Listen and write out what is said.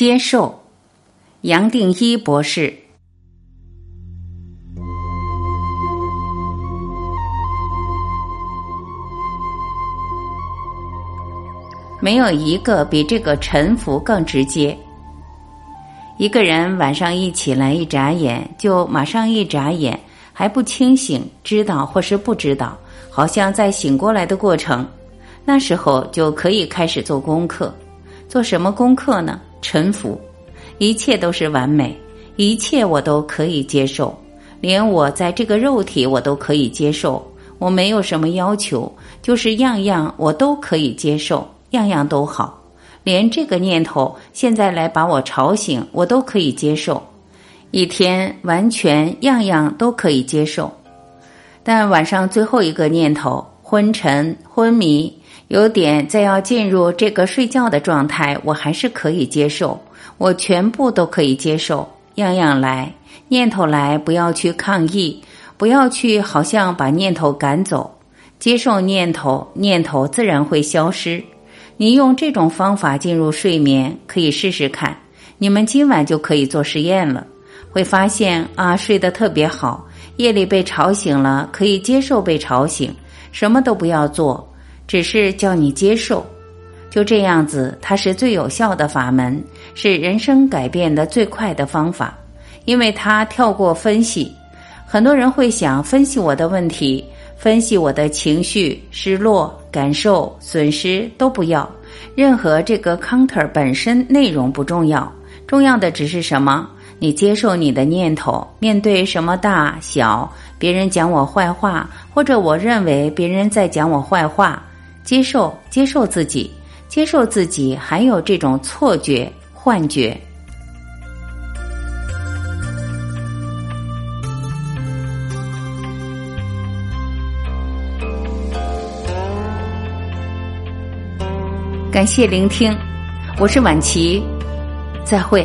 接受，杨定一博士。没有一个比这个臣服更直接。一个人晚上一起来一眨眼，就马上一眨眼，还不清醒，知道或是不知道，好像在醒过来的过程。那时候就可以开始做功课。做什么功课呢？臣服，一切都是完美，一切我都可以接受，连我在这个肉体我都可以接受。我没有什么要求，就是样样我都可以接受。样样都好，连这个念头现在来把我吵醒，我都可以接受。一天完全样样都可以接受，但晚上最后一个念头昏沉昏迷，有点再要进入这个睡觉的状态，我还是可以接受。我全部都可以接受，样样来，念头来，不要去抗议，不要去好像把念头赶走，接受念头，念头自然会消失。你用这种方法进入睡眠，可以试试看。你们今晚就可以做实验了，会发现啊，睡得特别好。夜里被吵醒了，可以接受被吵醒，什么都不要做，只是叫你接受。就这样子，它是最有效的法门，是人生改变的最快的方法，因为它跳过分析。很多人会想分析我的问题。分析我的情绪、失落、感受、损失都不要，任何这个 counter 本身内容不重要，重要的只是什么？你接受你的念头，面对什么大小，别人讲我坏话，或者我认为别人在讲我坏话，接受，接受自己，接受自己，还有这种错觉、幻觉。感谢聆听，我是晚琪，再会。